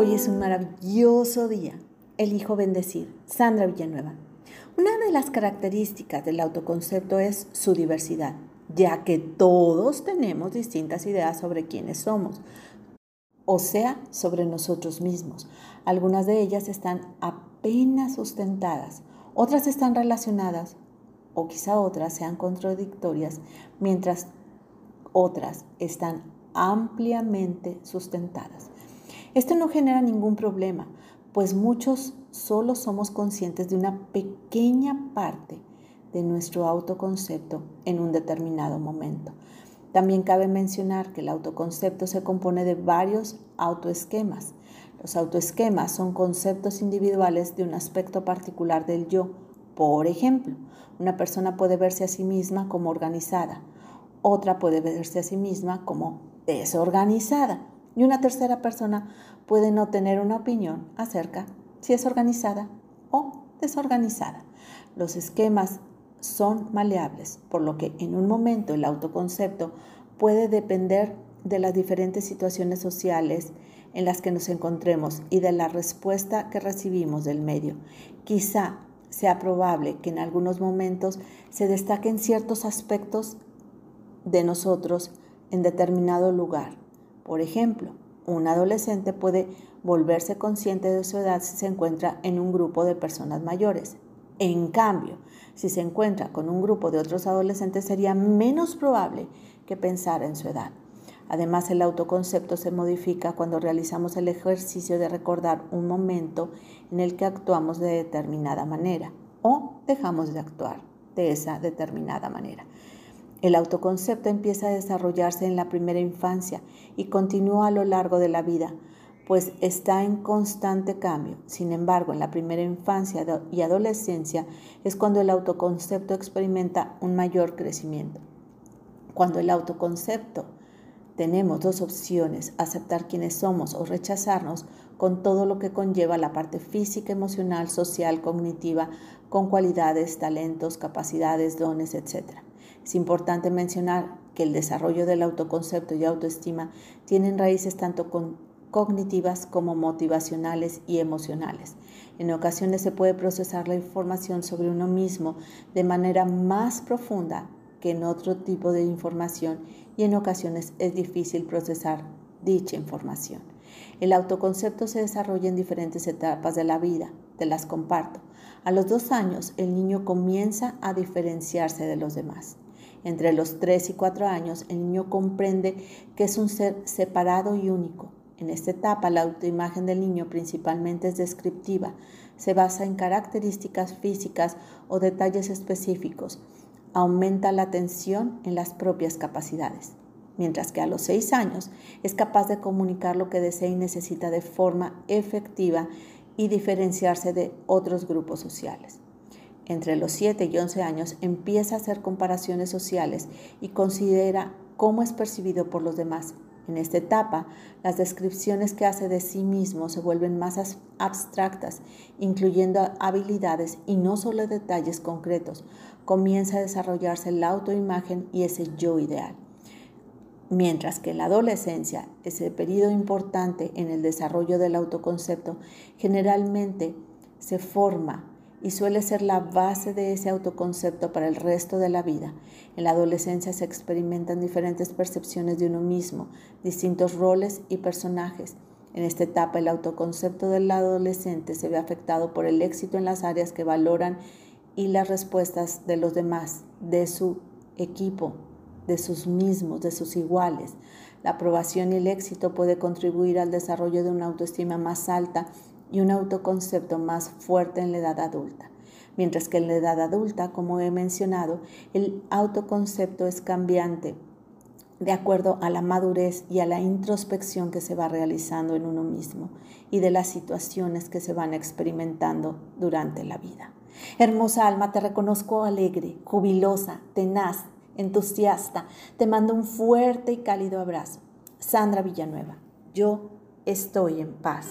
Hoy es un maravilloso día. Elijo bendecir. Sandra Villanueva. Una de las características del autoconcepto es su diversidad, ya que todos tenemos distintas ideas sobre quiénes somos, o sea, sobre nosotros mismos. Algunas de ellas están apenas sustentadas, otras están relacionadas o quizá otras sean contradictorias, mientras otras están ampliamente sustentadas. Esto no genera ningún problema, pues muchos solo somos conscientes de una pequeña parte de nuestro autoconcepto en un determinado momento. También cabe mencionar que el autoconcepto se compone de varios autoesquemas. Los autoesquemas son conceptos individuales de un aspecto particular del yo. Por ejemplo, una persona puede verse a sí misma como organizada, otra puede verse a sí misma como desorganizada y una tercera persona puede no tener una opinión acerca si es organizada o desorganizada. Los esquemas son maleables, por lo que en un momento el autoconcepto puede depender de las diferentes situaciones sociales en las que nos encontremos y de la respuesta que recibimos del medio. Quizá sea probable que en algunos momentos se destaquen ciertos aspectos de nosotros en determinado lugar por ejemplo, un adolescente puede volverse consciente de su edad si se encuentra en un grupo de personas mayores. En cambio, si se encuentra con un grupo de otros adolescentes sería menos probable que pensara en su edad. Además, el autoconcepto se modifica cuando realizamos el ejercicio de recordar un momento en el que actuamos de determinada manera o dejamos de actuar de esa determinada manera. El autoconcepto empieza a desarrollarse en la primera infancia y continúa a lo largo de la vida, pues está en constante cambio. Sin embargo, en la primera infancia y adolescencia es cuando el autoconcepto experimenta un mayor crecimiento. Cuando el autoconcepto tenemos dos opciones, aceptar quienes somos o rechazarnos con todo lo que conlleva la parte física, emocional, social, cognitiva, con cualidades, talentos, capacidades, dones, etc. Es importante mencionar que el desarrollo del autoconcepto y autoestima tienen raíces tanto cognitivas como motivacionales y emocionales. En ocasiones se puede procesar la información sobre uno mismo de manera más profunda que en otro tipo de información y en ocasiones es difícil procesar dicha información. El autoconcepto se desarrolla en diferentes etapas de la vida, te las comparto. A los dos años el niño comienza a diferenciarse de los demás. Entre los 3 y 4 años, el niño comprende que es un ser separado y único. En esta etapa, la autoimagen del niño principalmente es descriptiva, se basa en características físicas o detalles específicos, aumenta la atención en las propias capacidades, mientras que a los 6 años es capaz de comunicar lo que desea y necesita de forma efectiva y diferenciarse de otros grupos sociales entre los 7 y 11 años empieza a hacer comparaciones sociales y considera cómo es percibido por los demás. En esta etapa, las descripciones que hace de sí mismo se vuelven más abstractas, incluyendo habilidades y no solo detalles concretos. Comienza a desarrollarse la autoimagen y ese yo ideal. Mientras que la adolescencia, ese periodo importante en el desarrollo del autoconcepto, generalmente se forma y suele ser la base de ese autoconcepto para el resto de la vida. En la adolescencia se experimentan diferentes percepciones de uno mismo, distintos roles y personajes. En esta etapa el autoconcepto del adolescente se ve afectado por el éxito en las áreas que valoran y las respuestas de los demás, de su equipo, de sus mismos, de sus iguales. La aprobación y el éxito puede contribuir al desarrollo de una autoestima más alta y un autoconcepto más fuerte en la edad adulta. Mientras que en la edad adulta, como he mencionado, el autoconcepto es cambiante de acuerdo a la madurez y a la introspección que se va realizando en uno mismo y de las situaciones que se van experimentando durante la vida. Hermosa alma, te reconozco alegre, jubilosa, tenaz, entusiasta. Te mando un fuerte y cálido abrazo. Sandra Villanueva, yo estoy en paz.